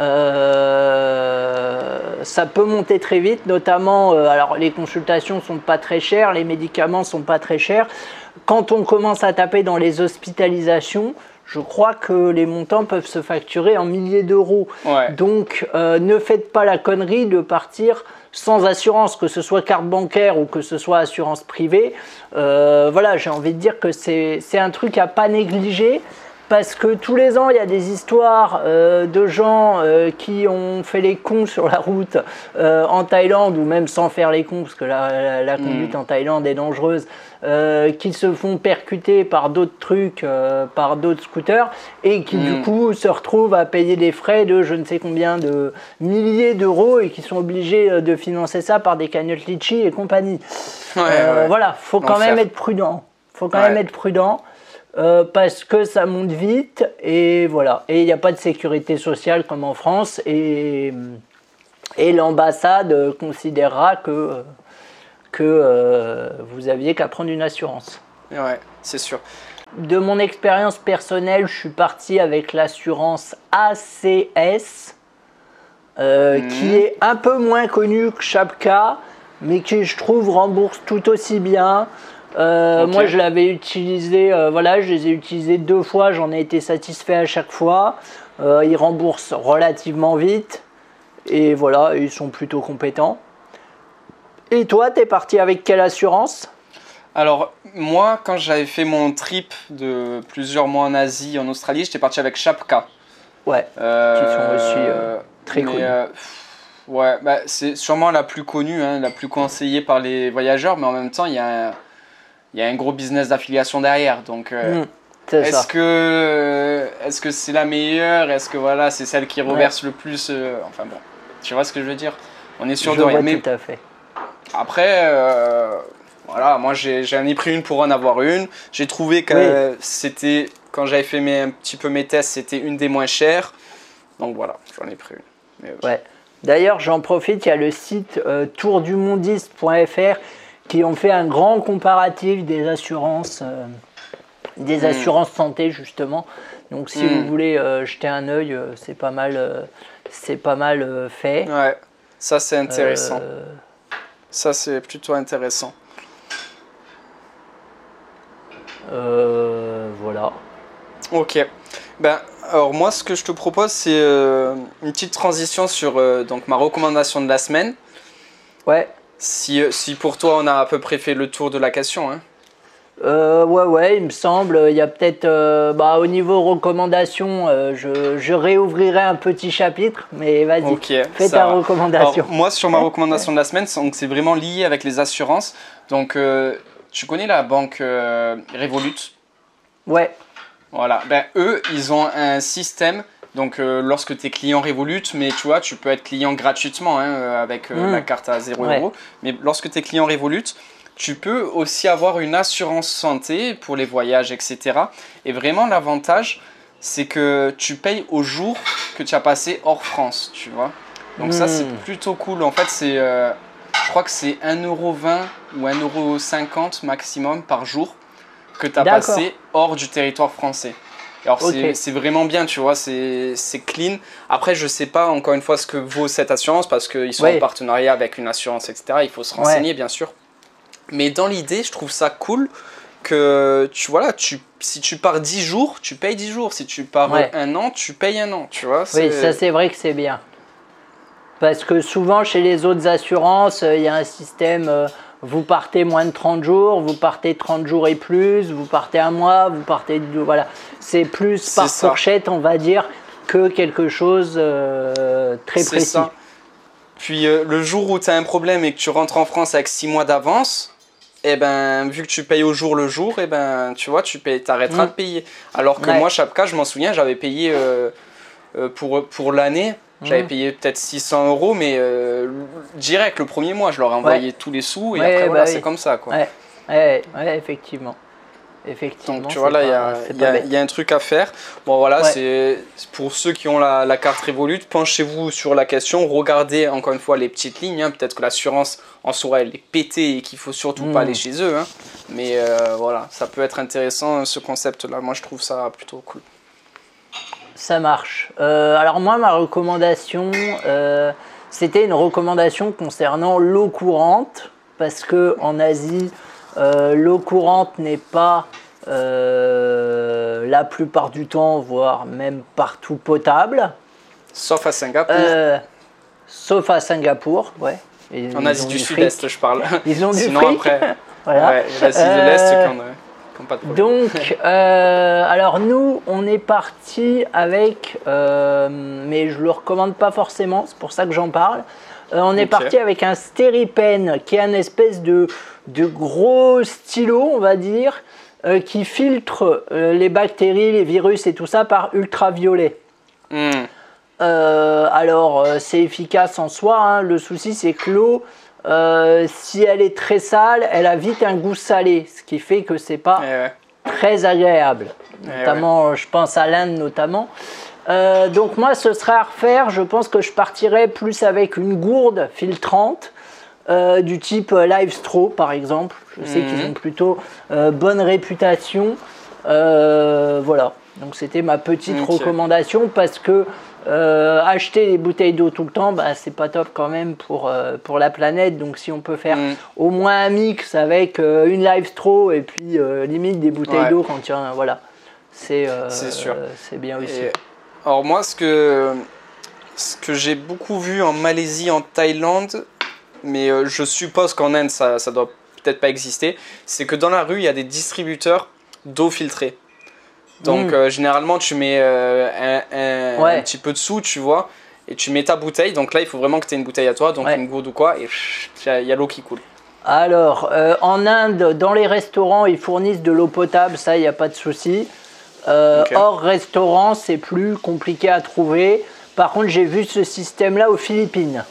Euh, ça peut monter très vite, notamment, euh, alors les consultations sont pas très chères, les médicaments sont pas très chers. Quand on commence à taper dans les hospitalisations, je crois que les montants peuvent se facturer en milliers d'euros. Ouais. Donc, euh, ne faites pas la connerie de partir sans assurance, que ce soit carte bancaire ou que ce soit assurance privée. Euh, voilà, j'ai envie de dire que c'est c'est un truc à pas négliger. Parce que tous les ans, il y a des histoires euh, de gens euh, qui ont fait les cons sur la route euh, en Thaïlande, ou même sans faire les cons, parce que la, la- la conduite en Thaïlande est dangereuse, qui se font percuter par d'autres trucs, par d'autres scooters, et qui du Mm. coup se retrouvent à payer des frais de je ne sais combien de milliers d'euros, et qui sont obligés de financer ça par des cagnottes litchi et compagnie. Ouais, ouais. Voilà, faut quand même être prudent. Faut quand Ouais. même être prudent euh, parce que ça monte vite et voilà. Et il n'y a pas de sécurité sociale comme en France et, et l'ambassade considérera que, que euh, vous aviez qu'à prendre une assurance. Ouais, c'est sûr. De mon expérience personnelle, je suis parti avec l'assurance ACS, euh, Mhm. qui est un peu moins connue que Chapka, mais qui je trouve rembourse tout aussi bien. Euh. Moi, je l'avais utilisé, euh, voilà, je les ai utilisés deux fois, j'en ai été satisfait à chaque fois. Euh, ils remboursent relativement vite, et voilà, ils sont plutôt compétents. Et toi, t'es parti avec quelle assurance? Alors, moi, quand j'avais fait mon trip de plusieurs mois en Asie, en Australie, j'étais parti avec Chapka. Ouais, Qui sont aussi, très connus. ouais, bah, c'est sûrement la plus connue, hein, la plus conseillée par les voyageurs, mais en même temps, il y a un, il y a un gros business d'affiliation derrière. Donc, euh, Mm, ça. est-ce que est-ce que c'est la meilleure? Est-ce que voilà, c'est celle qui reverse le plus euh, Enfin bon, tu vois ce que je veux dire? On est sûr Je de rien. vois Mais tout à fait. après, euh, voilà, moi j'en ai pris une pour en avoir une. J'ai trouvé que Oui. euh, c'était, quand j'avais fait mes, un petit peu mes tests, c'était une des moins chères. Donc voilà, j'en ai pris une. Mais, euh, Ouais. D'ailleurs, j'en profite, il y a le site euh, tourdumondiste.fr qui ont fait un grand comparatif des assurances, euh, des Mm. assurances santé justement. Donc, si vous voulez euh, jeter un œil, euh, c'est pas mal, c'est pas mal fait. ouais, ça c'est intéressant. Ça c'est plutôt intéressant. voilà. Ok. Ben, alors moi ce que je te propose c'est une petite transition sur donc ma recommandation de la semaine. Ouais. Si, euh, si pour toi on a à peu près fait le tour de la question. Hein. Euh, ouais, ouais, il me semble. Il y a peut-être, euh, bah, au niveau recommandation, euh, je, je réouvrirai un petit chapitre, mais vas-y, fais ta va. recommandation. Alors, moi, sur ma recommandation de la semaine, c'est- vraiment lié avec les assurances. Donc, tu connais la banque Revolut? Ouais, Voilà. Ben, eux, ils ont un système. Donc, euh, lorsque tu es client Revolut, mais tu vois, tu peux être client gratuitement hein, euh, avec euh, Mm. la carte à 0 Ouais. Mais lorsque tu es client Revolut, tu peux aussi avoir une assurance santé pour les voyages, etc. Et vraiment, l'avantage, c'est que tu payes au jour que tu as passé hors France, tu vois. Donc ça, c'est Mm. plutôt cool. En fait, c'est, euh, je crois que c'est 1,20€ ou 1,50€ maximum par jour. que tu as passé hors du territoire français. Alors c'est- vraiment bien, tu vois, c'est clean. Après, je sais pas encore une fois ce que vaut cette assurance parce qu'ils sont Ouais. en partenariat avec une assurance, etc. Il faut se renseigner, bien sûr. Mais dans l'idée, je trouve ça cool que tu vois là, tu, si tu pars 10 jours, tu payes 10 jours. Si tu pars Ouais. un an, tu payes un an, tu vois. Oui, ça c'est vrai que c'est bien. Parce que souvent chez les autres assurances, euh, il y a un système, euh, vous partez moins de 30 jours, vous partez 30 jours et plus, vous partez un mois, vous partez deux, voilà. C'est plus par fourchette, on va dire, que quelque chose euh, très précis. ça. Puis euh, le jour où tu as un problème et que tu rentres en France avec 6 mois d'avance, eh ben, vu que tu payes au jour le jour, eh ben, tu vois, tu payes, arrêteras Mm. de payer. Alors que Ouais. moi, Chapka, je m'en souviens, j'avais payé euh, pour, pour l'année, j'avais Mm. payé peut-être 600 euros, mais euh, direct le premier mois, je leur ai envoyé tous les sous et Ouais, après, bah voilà, oui. c'est comme ça. Quoi. Ouais, effectivement. Effectivement. Donc tu vois là, il y, a- y y un truc à faire. Bon voilà, c'est pour ceux qui ont la, la carte Revolut, penchez-vous sur la question, regardez encore une fois les petites lignes. hein. Peut-être que l'assurance en soi elle est pétée et qu'il faut surtout pas aller chez eux. hein. Mais euh, voilà, ça peut être intéressant ce concept-là. Moi je trouve ça plutôt cool. Ça marche. Euh, alors moi, ma recommandation, euh, c'était une recommandation concernant l'eau courante, parce que en Asie, euh, l'eau courante n'est pas la plupart du temps, voire même partout potable, Sauf à Singapour, sauf à Singapour, ouais. Et en Asie du. Sud-Est, je parle. Ils ont du Sinon fric. après, Voilà. ouais, l'Asie de l'Est, Pas de problème. Donc, euh, alors nous, on est parti avec, euh, mais je le recommande pas forcément, c'est pour ça que j'en parle. Euh, on est parti avec un Stéripen, qui est un espèce de, de gros stylo, on va dire, qui filtre les bactéries, les virus et tout ça par ultraviolet. Hmm. Alors, c'est efficace en soi. hein. Le souci, c'est que l'eau, euh, si elle est très sale, elle a vite un goût salé, ce qui fait que c'est pas Eh ouais. très agréable. Eh Notamment, je pense à l'Inde notamment. Euh, donc moi, ce serait à refaire. Je pense que je partirais plus avec une gourde filtrante. euh, du type Live Straw par exemple. Je sais Mhm. qu'ils ont plutôt bonne réputation. Voilà. Donc c'était ma petite recommandation parce que euh, acheter des bouteilles d'eau tout le temps, bah, c'est pas top quand même pour, euh, pour la planète. Donc si on peut faire Mm. au moins un mix avec euh, une live straw et puis limite des bouteilles Ouais. d'eau quand y en voilà. C'est C'est bien aussi. Et- alors moi, ce que, ce que j'ai beaucoup vu en Malaisie, en Thaïlande, mais je suppose qu'en Inde, ça, ça doit peut-être pas exister, c'est que dans la rue, il y a des distributeurs d'eau filtrée. Donc Mm. euh, généralement, tu mets euh, un, un- Ouais. un petit peu de sous, tu vois, et tu mets ta bouteille. Donc là, il faut vraiment que tu aies une bouteille à toi, donc Ouais. une gourde ou quoi, et il y a- l'eau qui coule. Alors, euh, en Inde, dans les restaurants, ils fournissent de l'eau potable, ça, il n'y a pas de souci. Euh, Ok. Hors restaurant, c'est plus compliqué à trouver. Par contre, j'ai vu ce système-là aux Philippines.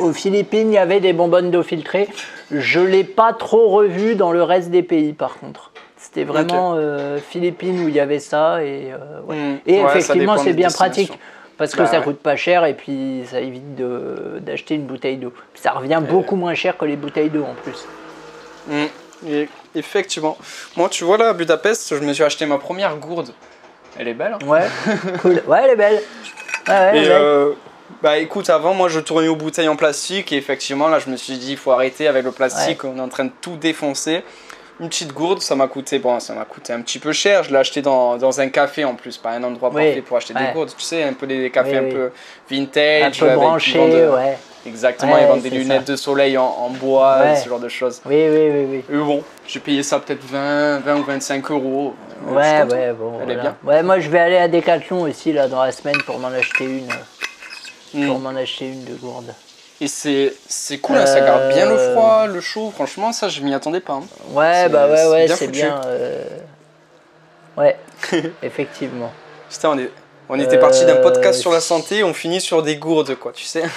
Aux Philippines, il y avait des bonbonnes d'eau filtrée. Je ne l'ai pas trop revu dans le reste des pays, par contre. C'était vraiment euh, Philippines où il y avait ça. Et, euh, ouais. Mm. et Ouais, effectivement, c'est bien pratique. Parce que Bah ça ouais. coûte pas cher et puis ça évite de- d'acheter une bouteille d'eau. Ça revient beaucoup moins cher que les bouteilles d'eau en plus. Mm. Et effectivement. Moi, tu vois là, à Budapest, je me suis acheté ma première gourde. Elle est belle. hein Ouais, cool. Ouais, elle est belle. Ouais, Et belle. euh, bah écoute, avant moi je tournais aux bouteilles en plastique et effectivement là je me suis dit il faut arrêter avec le plastique, on est en train de tout défoncer. Une petite gourde, ça m'a coûté bon, ça m'a coûté un petit peu cher. Je l'ai acheté dans, dans un café en plus, pas un endroit Oui, parfait pour acheter ouais. des gourdes. Tu sais, un peu des cafés Oui, un peu vintage, un peu branché, ouais. Exactement, Ouais, ils vendent des lunettes ça. de soleil en, en bois, Ouais. ce genre de choses. Oui, oui, oui, oui. Et bon, j'ai payé ça peut-être 20, 20 ou 25 euros. Euh, Ouais, ouais, bon. Elle est voilà. bien. Ouais, moi je vais aller à Decathlon aussi là dans la semaine pour m'en acheter une. Pour m'en acheter une de gourde. Et c'est c'est cool, hein, ça garde bien le Euh, froid, le chaud. Franchement, ça je m'y attendais pas. hein. Ouais, bah ouais, ouais, bien c'est foutu. bien. euh, Ouais, effectivement. Putain, on, est, on était parti d'un Euh, podcast sur la santé, on finit sur des gourdes, quoi, tu sais.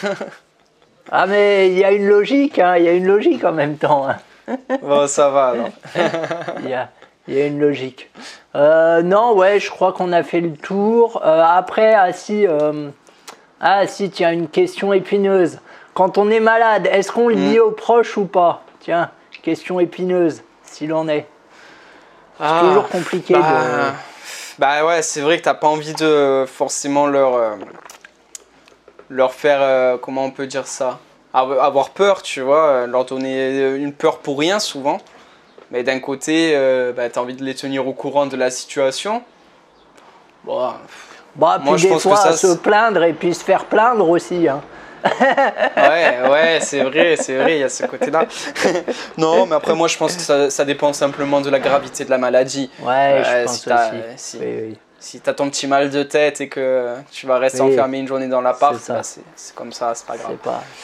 Ah, mais il y a une logique, hein, il y a une logique en même temps. hein. bon, ça va alors. Il y a, il y a une logique. Euh, non, ouais, je crois qu'on a fait le tour. Euh, après, ah si, euh, ah si, tiens, une question épineuse. Quand on est malade, est-ce qu'on le Mm. dit aux proches ou pas? Tiens, question épineuse, s'il en est. C'est ah, toujours compliqué bah, de. Bah ouais, c'est vrai que t'as pas envie de forcément leur. Euh, leur faire. Euh, comment on peut dire ça? Avoir peur, tu vois, leur donner une peur pour rien souvent. Mais d'un côté, bah, t'as envie de les tenir au courant de la situation. Bon, bah, puis des fois, ça, se plaindre et puis se faire plaindre aussi. Hein. Ouais, ouais, c'est vrai, c'est vrai, il y a ce côté-là. non, mais après, moi, je pense que ça, ça, dépend simplement de la gravité de la maladie. Ouais, je euh, pense si aussi. Si, oui, si t'as ton petit mal de tête et que tu vas rester enfermé une journée dans l'appart, bah, c'est comme ça, c'est pas grave.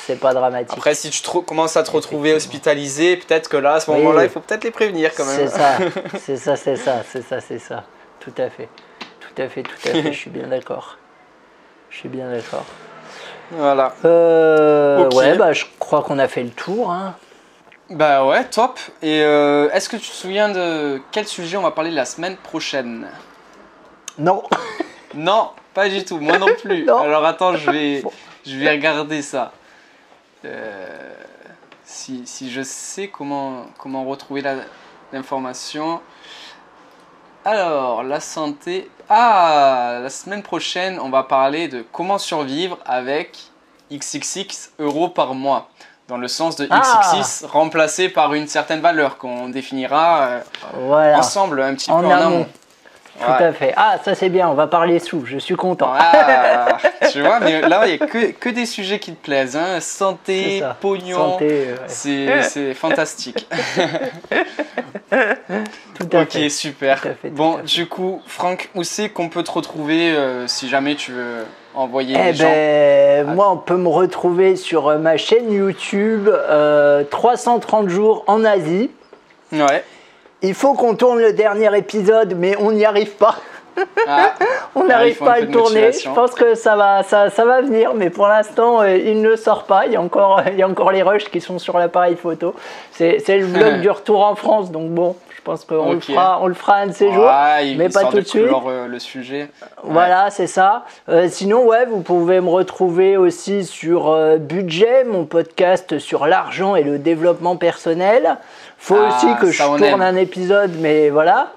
C'est pas, pas dramatique. Après, si tu commences à te retrouver hospitalisé, peut-être que là, à ce moment-là, il faut peut-être les prévenir quand même. C'est ça, c'est ça, c'est ça, c'est ça, c'est ça. Tout à fait. Tout à fait, tout à fait, je suis bien d'accord. Je suis bien d'accord. Voilà. Euh, Ouais, bah, je crois qu'on a fait le tour. Hein. Bah ouais, top. Et euh, est-ce que tu te souviens de quel sujet on va parler la semaine prochaine? Non. non, pas du tout. Moi non plus. Alors attends, je vais, je vais regarder ça. Euh, si, si, je sais comment, comment retrouver l'information. Alors, la santé. Ah, la semaine prochaine, on va parler de comment survivre avec XXX euros par mois. Dans le sens de XXX ah. remplacé par une certaine valeur qu'on définira euh, ensemble un petit peu en amont. Tout à fait. Ah, ça c'est bien, on va parler sous, je suis content. Ah, tu vois, mais là, il n'y a que, que, des sujets qui te plaisent. Hein. Santé, pognon, c'est fantastique. Tout à ok, super. bon, du coup, Franck, où c'est qu'on peut te retrouver euh, si jamais tu veux envoyer eh gens ben, Moi, on peut me retrouver sur euh, ma chaîne YouTube 330 euh, jours en Asie. Ouais. Il faut qu'on tourne le dernier épisode, mais on n'y arrive pas. Ah. on n'arrive pas à le tourner. Je pense que ça va, ça, ça va venir, mais pour l'instant, euh, il ne sort pas. Il y a encore, il y a encore les rushs qui sont sur l'appareil photo. C'est le vlog du retour en France, donc bon, je pense qu'on le fera, on le fera un de ces jours, mais pas tout de suite. Euh, le sujet. Voilà, c'est ça. Euh, sinon, ouais, vous pouvez me retrouver aussi sur Budget, mon podcast sur l'argent et le développement personnel. Faut ah, aussi que je tourne un épisode, mais voilà.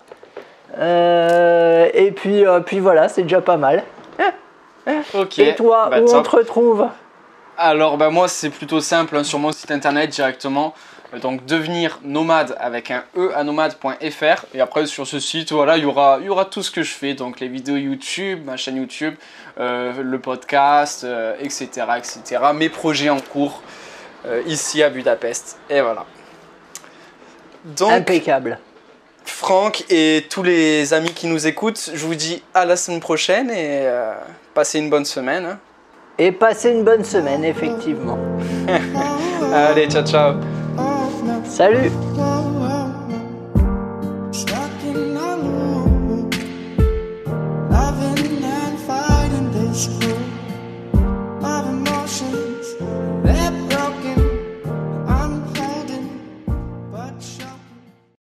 Euh, et puis, euh, puis voilà, c'est déjà pas mal. Ok. Et toi, bah, où on te retrouve Alors, bah, moi, c'est plutôt simple, hein, sur mon site internet directement. Euh, donc, devenir nomade avec un E à nomade.fr. Et après, sur ce site, voilà, il y aura, y aura tout ce que je fais. Donc, les vidéos YouTube, ma chaîne YouTube, le podcast, etc., etc. Mes projets en cours ici à Budapest. Et voilà. Impeccable. Franck et tous les amis qui nous écoutent, je vous dis à la semaine prochaine et euh, passez une bonne semaine. Hein. Et passez une bonne semaine, effectivement. Allez, ciao ciao. Salut